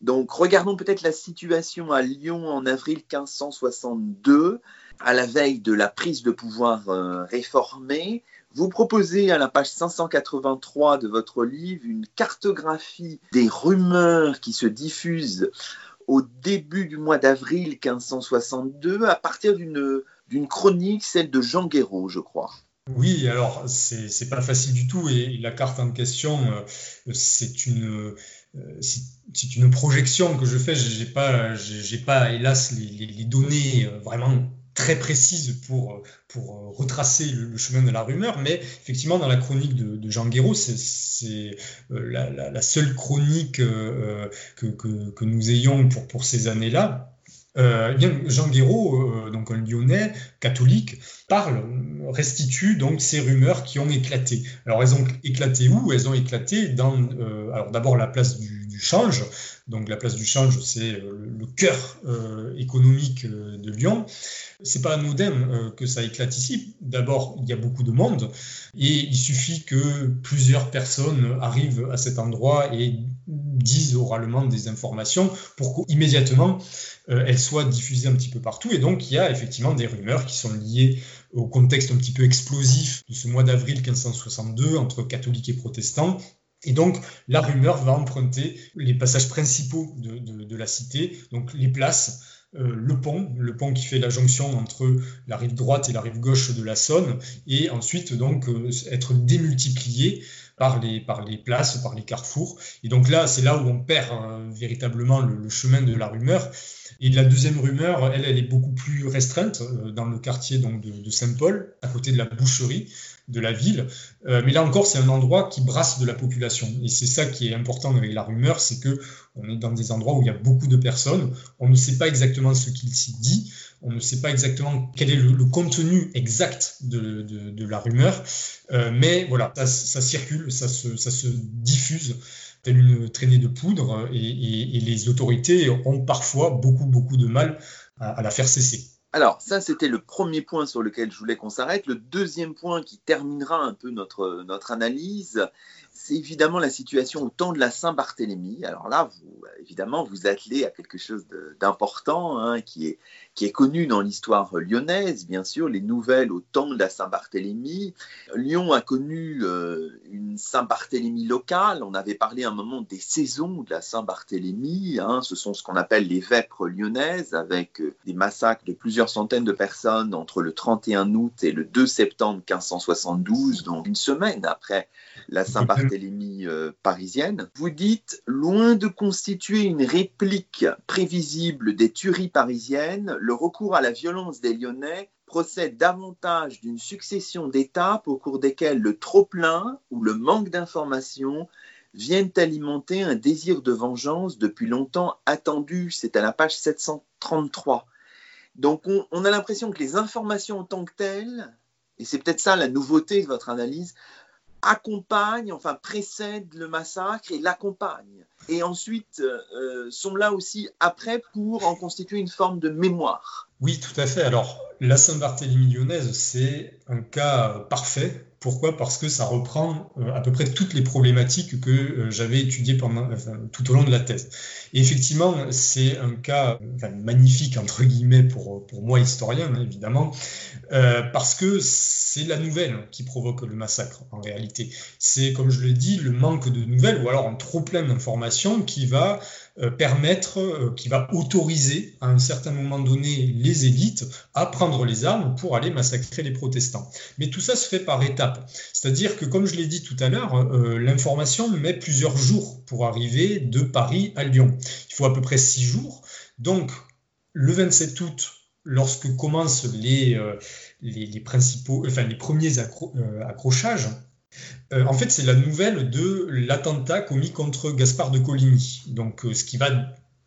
Donc regardons peut-être la situation à Lyon en avril 1562, à la veille de la prise de pouvoir euh, réformée. Vous proposez à la page 583 de votre livre une cartographie des rumeurs qui se diffusent au début du mois d'avril 1562 à partir d'une chronique, celle de Jean Guéraud, je crois. Oui, alors c'est pas facile du tout et la carte en question, euh, c'est une, euh, c'est une projection que je fais. J'ai pas, j'ai pas hélas les, données euh, vraiment très précise pour, retracer le, chemin de la rumeur, mais effectivement, dans la chronique de, Jean Guéraud, c'est la, seule chronique que, nous ayons pour, ces années-là. Euh, Jean Guéraud, donc un Lyonnais catholique, parle restitue donc ces rumeurs qui ont éclaté. Alors elles ont éclaté où? Elles ont éclaté dans, alors d'abord la place du, change. Donc la place du change, c'est le cœur économique de Lyon. C'est pas anodin euh, que ça éclate ici. D'abord, il y a beaucoup de monde et il suffit que plusieurs personnes arrivent à cet endroit et disent oralement des informations pour qu'immédiatement euh, elles soient diffusées un petit peu partout. Et donc, il y a effectivement des rumeurs qui sont liées au contexte un petit peu explosif de ce mois d'avril 1562 entre catholiques et protestants, et donc, la rumeur va emprunter les passages principaux de, la cité, donc les places, euh, le pont, le pont qui fait la jonction entre la rive droite et la rive gauche de la Saône, et ensuite donc euh, être démultiplié par les, par les places, par les carrefours. Et donc là, c'est là où on perd euh, véritablement le, chemin de la rumeur. Et la deuxième rumeur, elle, elle est beaucoup plus restreinte dans le quartier donc, de Saint-Paul, à côté de la boucherie de la ville. Euh, mais là encore, c'est un endroit qui brasse de la population. Et c'est ça qui est important avec la rumeur, c'est que on est dans des endroits où il y a beaucoup de personnes. On ne sait pas exactement ce qu'il s'y dit. On ne sait pas exactement quel est le, contenu exact de, la rumeur. Euh, mais voilà, ça, circule, ça se, ça se, diffuse telle une traînée de poudre. Et, les autorités ont parfois beaucoup, beaucoup de mal à la faire cesser. Alors, ça, c'était le premier point sur lequel je voulais qu'on s'arrête. Le deuxième point qui terminera un peu notre, notre analyse, c'est évidemment la situation au temps de la Saint-Barthélemy. Alors là, vous, évidemment, vous attelez à quelque chose d'important hein, qui, est, connu dans l'histoire lyonnaise, bien sûr, les nouvelles au temps de la Saint-Barthélemy. Lyon a connu euh, une Saint-Barthélemy locale. On avait parlé un moment des saisons de la Saint-Barthélemy. Hein. Ce sont ce qu'on appelle les vêpres lyonnaises, avec euh, des massacres de plusieurs centaines de personnes entre le 31 août et le 2 septembre 1572, donc une semaine après la Saint-Barthélemy euh, parisienne. Vous dites, loin de constituer une réplique prévisible des tueries parisiennes, le recours à la violence des Lyonnais procède davantage d'une succession d'étapes au cours desquelles le trop-plein ou le manque d'informations viennent alimenter un désir de vengeance depuis longtemps attendu. C'est à la page 733. Donc on, on a l'impression que les informations en tant que telles, et c'est peut-être ça la nouveauté de votre analyse, accompagnent, enfin précèdent le massacre et l'accompagnent. Et ensuite euh, sont là aussi après pour en constituer une forme de mémoire. Oui, tout à fait. Alors, la Saint-Barthélemy lyonnaise, c'est un cas parfait pourquoi? Parce que ça reprend euh, à peu près toutes les problématiques que euh, j'avais étudiées tout au long de la thèse. Et effectivement, c'est un cas magnifique, entre guillemets, pour, moi, historien, hein, évidemment, euh, parce que c'est la nouvelle qui provoque le massacre, en réalité. C'est, comme je l'ai dit, le manque de nouvelles, ou alors un trop plein d'informations qui va permettre, qui va autoriser à un certain moment donné les élites à prendre les armes pour aller massacrer les protestants. Mais tout ça se fait par étapes. C'est-à-dire que, comme je l'ai dit tout à l'heure, euh, l'information met plusieurs jours pour arriver de Paris à Lyon. Il faut à peu près six jours. Donc, le 27 août, lorsque commencent les, les, principaux, enfin, les premiers accrochages, euh, en fait, c'est la nouvelle de l'attentat commis contre Gaspard de Coligny, donc euh, ce qui va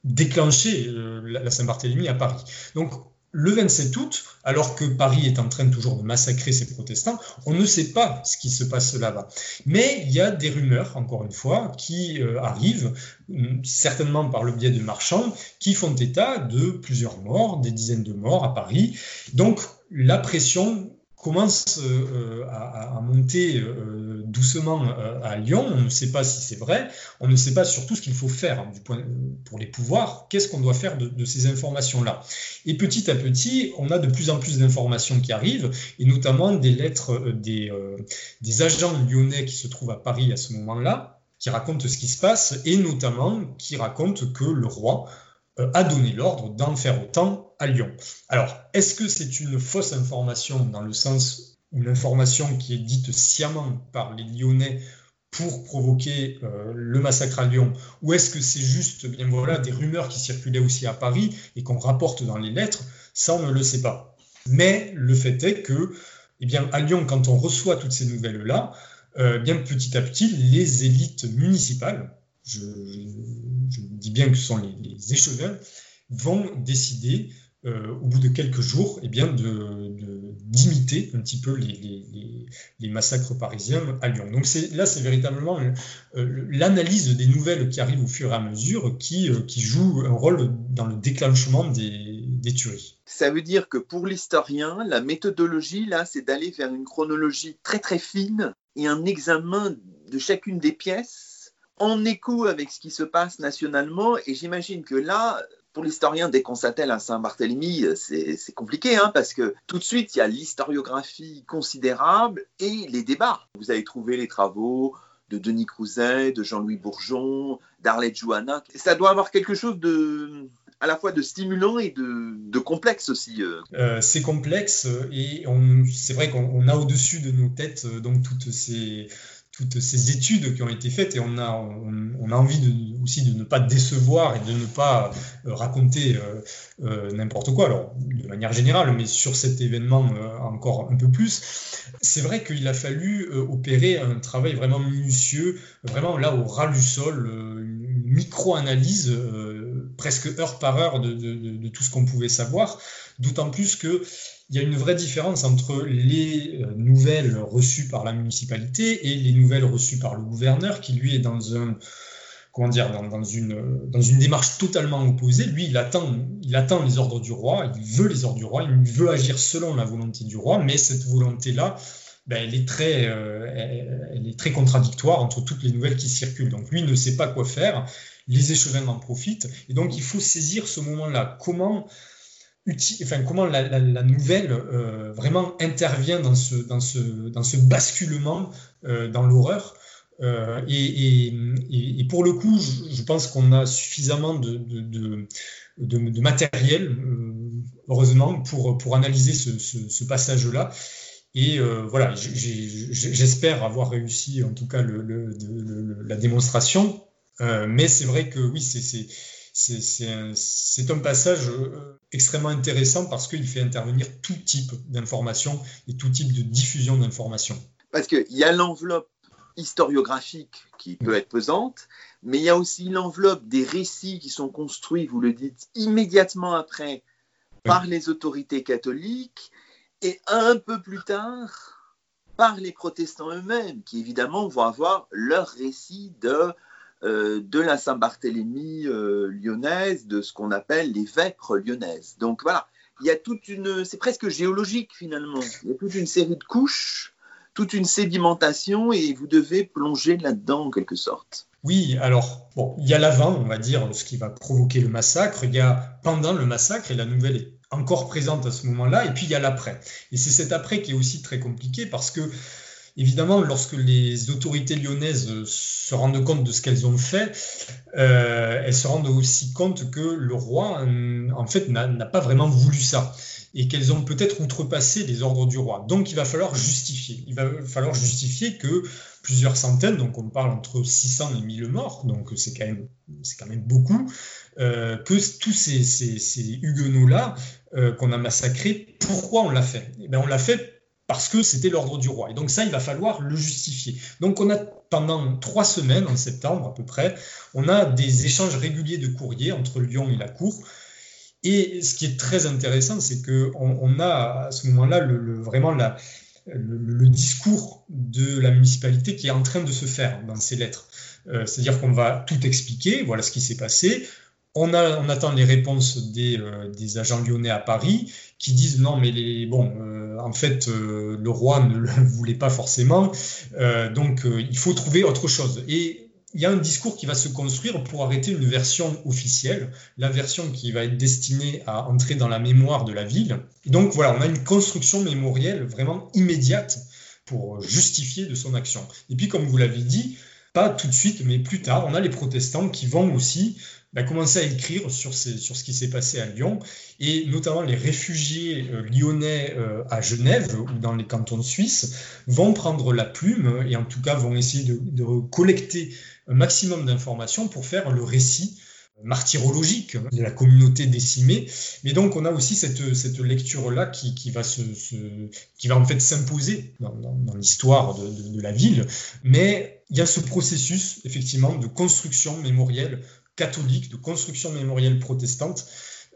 déclencher euh, la Saint-Barthélemy à Paris. Donc, le 27 août, alors que Paris est en train toujours de massacrer ses protestants, on ne sait pas ce qui se passe là-bas. Mais il y a des rumeurs, encore une fois, qui arrivent, mm, certainement par le biais de marchands, qui font état de plusieurs morts, des dizaines de morts à Paris. Donc la pression commence euh, à, monter euh, doucement euh, à Lyon. On ne sait pas si c'est vrai. On ne sait pas surtout ce qu'il faut faire pour les pouvoirs. Qu'est-ce qu'on doit faire de, ces informations-là? Et petit à petit, on a de plus en plus d'informations qui arrivent, et notamment des lettres des agents lyonnais qui se trouvent à Paris à ce moment-là, qui racontent ce qui se passe, et notamment qui racontent que le roi a donné l'ordre d'en faire autant Lyon. Alors, est-ce que c'est une fausse information dans le sens une information qui est dite sciemment par les Lyonnais pour provoquer euh, le massacre à Lyon Ou est-ce que c'est juste bien voilà, des rumeurs qui circulaient aussi à Paris et qu'on rapporte dans les lettres? Ça, on ne le sait pas. Mais le fait est que, eh bien, à Lyon, quand on reçoit toutes ces nouvelles-là, euh, bien petit à petit, les élites municipales, je, dis bien que ce sont les, les échevins, vont décider euh, au bout de quelques jours, eh bien, de, d'imiter un petit peu les, massacres parisiens à Lyon. Donc là, c'est véritablement l'analyse des nouvelles qui arrivent au fur et à mesure qui, qui joue un rôle dans le déclenchement des, des tueries. Ça veut dire que pour l'historien, la méthodologie, là, c'est d'aller vers une chronologie très très fine et un examen de chacune des pièces en écho avec ce qui se passe nationalement. Et j'imagine que là, pour l'historien, dès qu'on s'attelle à Saint-Barthélemy, c'est compliqué, hein, parce que tout de suite, il y a l'historiographie considérable et les débats. Vous avez trouvé les travaux de Denis Crouzet, de Jean-Louis Bourgeon, d'Arlette Johanna. Ça doit avoir quelque chose de, à la fois de stimulant et de, complexe aussi. Euh. Euh, c'est complexe et c'est vrai qu'on a au-dessus de nos têtes euh, donc toutes ces toutes ces études qui ont été faites et on a, on, a envie aussi de ne pas décevoir et de ne pas raconter n'importe quoi, alors de manière générale, mais sur cet événement encore un peu plus. C'est vrai qu'il a fallu opérer un travail vraiment minutieux, vraiment là au ras du sol, une micro-analyse presque heure par heure de, tout ce qu'on pouvait savoir, d'autant plus qu'il y a une vraie différence entre les euh, nouvelles reçues par la municipalité et les nouvelles reçues par le gouverneur, qui lui est dans un comment dire, dans, une, dans une démarche totalement opposée. Lui, il attend, il les ordres du roi, il veut les ordres du roi, il veut agir selon la volonté du roi, mais cette volonté-là, ben, elle, est très, euh, elle, est très contradictoire entre toutes les nouvelles qui circulent. Donc lui ne sait pas quoi faire les échevins en profitent. Et donc, il faut saisir ce moment-là. Comment, comment la, nouvelle euh, vraiment intervient dans ce, basculement euh, dans l'horreur. Euh, et, pour le coup, je, pense qu'on a suffisamment de, matériel, heureusement, pour, analyser ce, passage-là. Et voilà, j'espère avoir réussi en tout cas la démonstration. Mais c'est vrai que oui, c'est un, passage euh, extrêmement intéressant parce qu'il fait intervenir tout type d'informations et tout type de diffusion d'informations. Parce qu'il y a l'enveloppe historiographique qui peut être pesante, mais il y a aussi l'enveloppe des récits qui sont construits, vous le dites, immédiatement après par les autorités catholiques et un peu plus tard par les protestants eux-mêmes, qui évidemment vont avoir leur récit de de la Saint-Barthélemy euh, lyonnaise, de ce qu'on appelle les vêpres lyonnaises. Donc voilà, il y a toute une, c'est presque géologique finalement. Il y a toute une série de couches, toute une sédimentation, et vous devez plonger là-dedans en quelque sorte. Oui, alors, il y a l'avant, on va dire, ce qui va provoquer le massacre, il y a pendant le massacre, et la nouvelle est encore présente à ce moment-là, et puis il y a l'après. Et c'est cet après qui est aussi très compliqué parce que Évidemment, lorsque les autorités lyonnaises se rendent compte de ce qu'elles ont fait, euh, elles se rendent aussi compte que le roi, en fait, n'a pas vraiment voulu ça et qu'elles ont peut-être outrepassé les ordres du roi. Donc, il va falloir justifier. Il va falloir justifier que plusieurs centaines, donc on parle entre 600 et 1000 morts, donc c'est quand même, quand même beaucoup, euh, que tous ces, huguenots-là euh, qu'on a massacrés, pourquoi on l'a fait? Eh bien, On l'a fait parce que c'était l'ordre du roi. Et donc ça, il va falloir le justifier. Donc on a pendant trois semaines, en septembre à peu près, on a des échanges réguliers de courriers entre Lyon et la Cour. Et ce qui est très intéressant, c'est qu'on on a à ce moment-là vraiment le, discours de la municipalité qui est en train de se faire dans ces lettres. Euh, c'est-à-dire qu'on va tout expliquer, voilà ce qui s'est passé, on, attend les réponses euh, des, agents lyonnais à Paris qui disent non, mais bon, euh, en fait, euh, le roi ne le voulait pas forcément, donc il faut trouver autre chose. Et il y a un discours qui va se construire pour arrêter une version officielle, la version qui va être destinée à entrer dans la mémoire de la ville. donc voilà, on a une construction mémorielle vraiment immédiate pour justifier de son action. Et puis, comme vous l'avez dit, pas tout de suite, mais plus tard, on a les protestants qui vont aussi bah, commencer à écrire sur, ce qui s'est passé à Lyon, et notamment les réfugiés euh, lyonnais euh, à Genève ou dans les cantons suisses vont prendre la plume et en tout cas vont essayer de, collecter un maximum d'informations pour faire le récit martyrologique de la communauté décimée. Mais donc on a aussi cette, lecture-là qui, qui, va se, qui va en fait s'imposer dans, l'histoire de, la ville. Mais il y a ce processus effectivement de construction mémorielle catholique, de construction mémorielle protestante,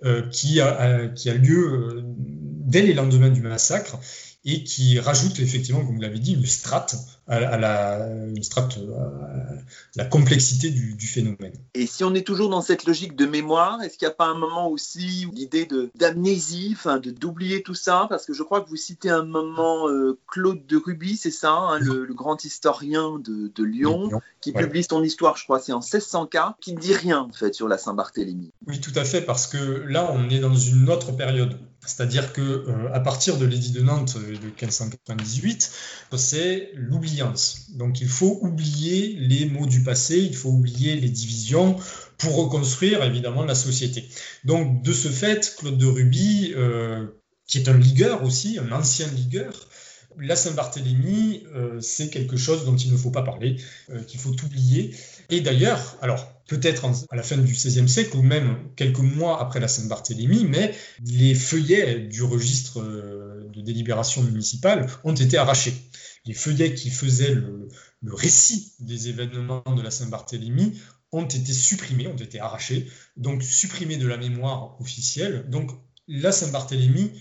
euh, qui, a, qui, a, lieu euh, dès les lendemains du massacre et qui rajoute effectivement, comme vous l'avez dit, une strate à, la, une strate à la complexité du, phénomène. Et si on est toujours dans cette logique de mémoire, est-ce qu'il n'y a pas un moment aussi l'idée d'amnésie, enfin de d'oublier tout ça? Parce que je crois que vous citez un moment euh, Claude de Ruby, c'est ça, hein, le, grand historien de, de Lyon, qui publie son histoire, je crois, c'est en 1604, qui ne dit rien en fait sur la Saint-Barthélemy. Oui, tout à fait, parce que là, on est dans une autre période. C'est-à-dire que euh, à partir de l'édit de Nantes de 1598, c'est l'oubliance. Donc il faut oublier les mots du passé, il faut oublier les divisions pour reconstruire évidemment la société. Donc de ce fait, Claude de Ruby, euh, qui est un ligueur aussi, un ancien ligueur, la Saint-Barthélemy, euh, c'est quelque chose dont il ne faut pas parler, qu'il faut oublier. Et d'ailleurs, alors peut-être à la fin du XVIe siècle ou même quelques mois après la Saint-Barthélemy, mais les feuillets du registre euh, de délibération municipale ont été arrachés. Les feuillets qui faisaient le, récit des événements de la Saint-Barthélemy ont été supprimés, ont été arrachés, donc supprimés de la mémoire officielle. Donc la Saint-Barthélemy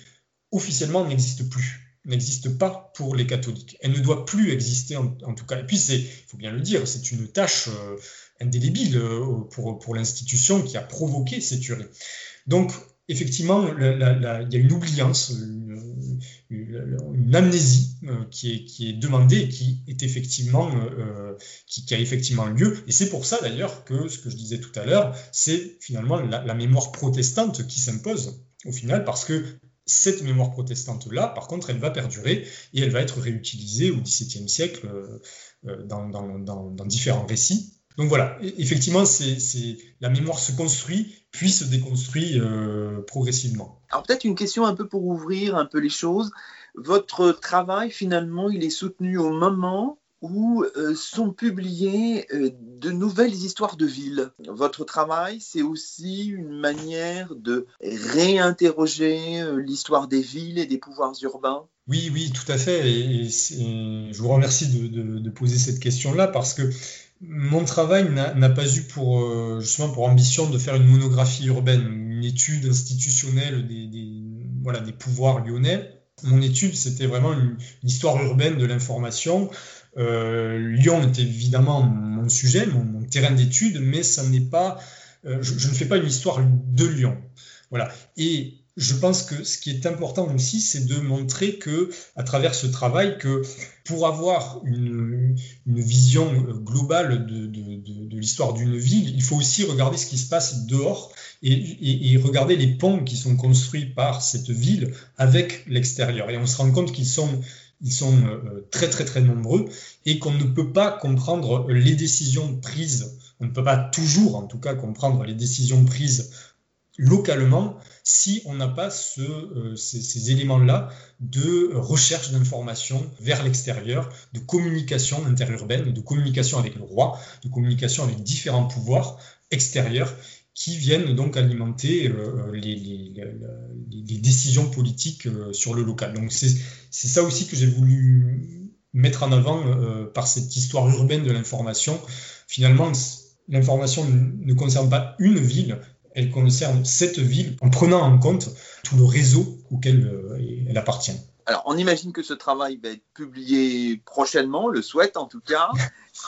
officiellement n'existe plus n'existe pas pour les catholiques. Elle ne doit plus exister en, tout cas. Et puis, il faut bien le dire, c'est une tâche euh, indélébile euh, pour, pour l'institution qui a provoqué ces tueries. Donc, effectivement, il y a une oubliance, une, amnésie euh, qui, est, qui, est, demandée qui, est effectivement, qui, a effectivement lieu. Et c'est pour ça d'ailleurs que ce que je disais tout à l'heure, c'est finalement la mémoire protestante qui s'impose au final, parce que cette mémoire protestante-là, par contre, elle va perdurer et elle va être réutilisée au XVIIe siècle euh, euh, dans, différents récits. Donc voilà, e-, effectivement, c'est, la mémoire se construit, puis se déconstruit euh, progressivement. Alors peut-être une question un peu pour ouvrir un peu les choses. Votre travail, finalement, il est soutenu au moment où euh, sont publiées euh, de nouvelles histoires de villes. Votre travail, c'est aussi une manière de réinterroger euh, l'histoire des villes et des pouvoirs urbains Oui, oui, tout à fait. Et, je vous remercie de, poser cette question-là parce que mon travail n'a pas eu pour, justement pour ambition de faire une monographie urbaine, une étude institutionnelle des, voilà, des pouvoirs lyonnais. Mon étude, c'était vraiment une histoire urbaine de l'information Lyon est évidemment mon sujet, mon, terrain d'étude, mais ça n'est pas, euh, je, ne fais pas une histoire de Lyon. Voilà. Et je pense que ce qui est important aussi, c'est de montrer que, à travers ce travail, que pour avoir une, vision globale de, l'histoire d'une ville, il faut aussi regarder ce qui se passe dehors et, et, regarder les ponts qui sont construits par cette ville avec l'extérieur. Et on se rend compte qu'ils sont ils sont euh, très très très nombreux et qu'on ne peut pas comprendre les décisions prises, on ne peut pas toujours en tout cas comprendre les décisions prises localement si on n'a pas euh, ces, éléments-là de recherche d'informations vers l'extérieur, de communication interurbaine, de communication avec le roi, de communication avec différents pouvoirs extérieurs qui viennent donc alimenter euh, les, décisions politiques euh, sur le local. Donc c'est ça aussi que j'ai voulu mettre en avant euh, par cette histoire urbaine de l'information. Finalement, l'information ne concerne pas une ville, elle concerne cette ville en prenant en compte tout le réseau auquel elle appartient. Alors, on imagine que ce travail va être publié prochainement, le souhaite en tout cas.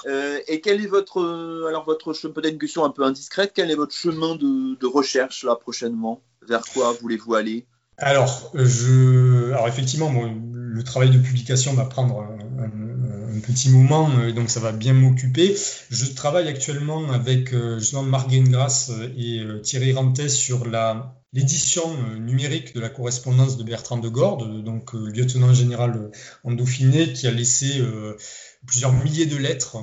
Euh, et quel est votre, alors votre peut-être une question un peu indiscrète, quel est votre chemin de, recherche là prochainement? Vers quoi voulez-vous aller? Alors, je, alors effectivement, le travail de publication va prendre petit moment, euh, donc ça va bien m'occuper. Je travaille actuellement avec euh, justement Marc Grasse et Thierry Rantet sur l'édition euh, numérique de la correspondance de Bertrand de Gordes, donc euh, lieutenant général en Dauphiné, qui a laissé euh, plusieurs milliers de lettres.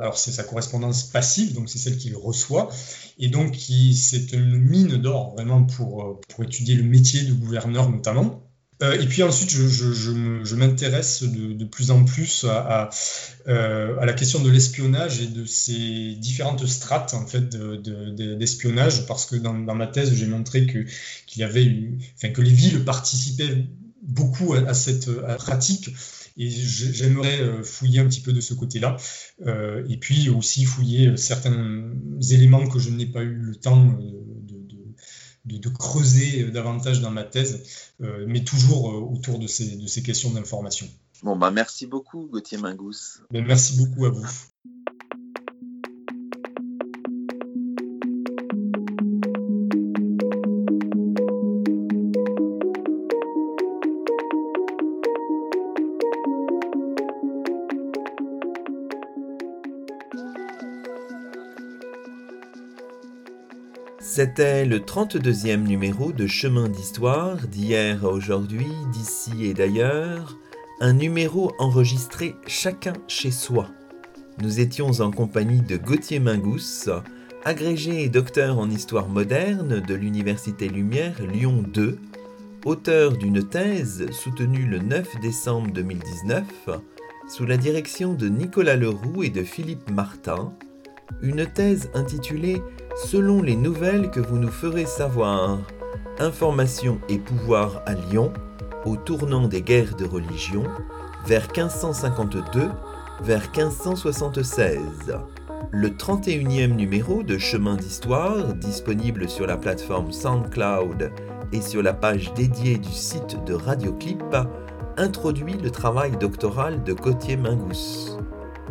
alors c'est sa correspondance passive, donc c'est celle qu'il reçoit, et donc c'est une mine d'or vraiment pour, pour étudier le métier de gouverneur notamment. Euh, et puis ensuite, je, m'intéresse de, plus en plus à, euh, à, la question de l'espionnage et de ces différentes strates en fait d'espionnage, parce que dans, ma thèse, j'ai montré que les villes participaient beaucoup à, cette pratique. Et j'aimerais euh, fouiller un petit peu de ce côté-là. et puis aussi fouiller certains éléments que je n'ai pas eu le temps de de, creuser davantage dans ma thèse, mais toujours autour de ces, de ces questions d'information. Bon, bah merci beaucoup, Gauthier Mingous. Ben, merci beaucoup à vous. C'était le 32e numéro de Chemin d'Histoire, d'hier à aujourd'hui, d'ici et d'ailleurs, un numéro enregistré chacun chez soi. Nous étions en compagnie de Gauthier Mingous, agrégé et docteur en histoire moderne de l'Université Lumière Lyon 2, auteur d'une thèse soutenue le 9 décembre 2019 sous la direction de Nicolas Leroux et de Philippe Martin, une thèse intitulée selon les nouvelles que vous nous ferez savoir. Information et pouvoir à Lyon, au tournant des guerres de religion, vers 1552, vers 1576. Le 31e numéro de Chemin d'Histoire, disponible sur la plateforme SoundCloud et sur la page dédiée du site de Radioclip, introduit le travail doctoral de Gauthier Mingous.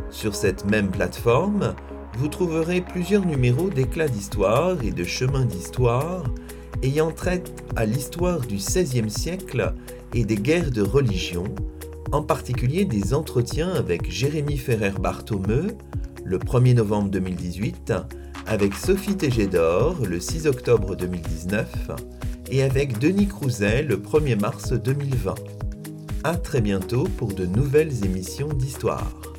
Sur cette même plateforme, vous trouverez plusieurs numéros d'éclats d'histoire et de chemins d'histoire ayant trait à l'histoire du XVIe siècle et des guerres de religion, en particulier des entretiens avec Jérémy Ferrer-Barthomeu le 1er novembre 2018, avec Sophie Tégédor le 6 octobre 2019 et avec Denis Crouzet le 1er mars 2020. A très bientôt pour de nouvelles émissions d'histoire.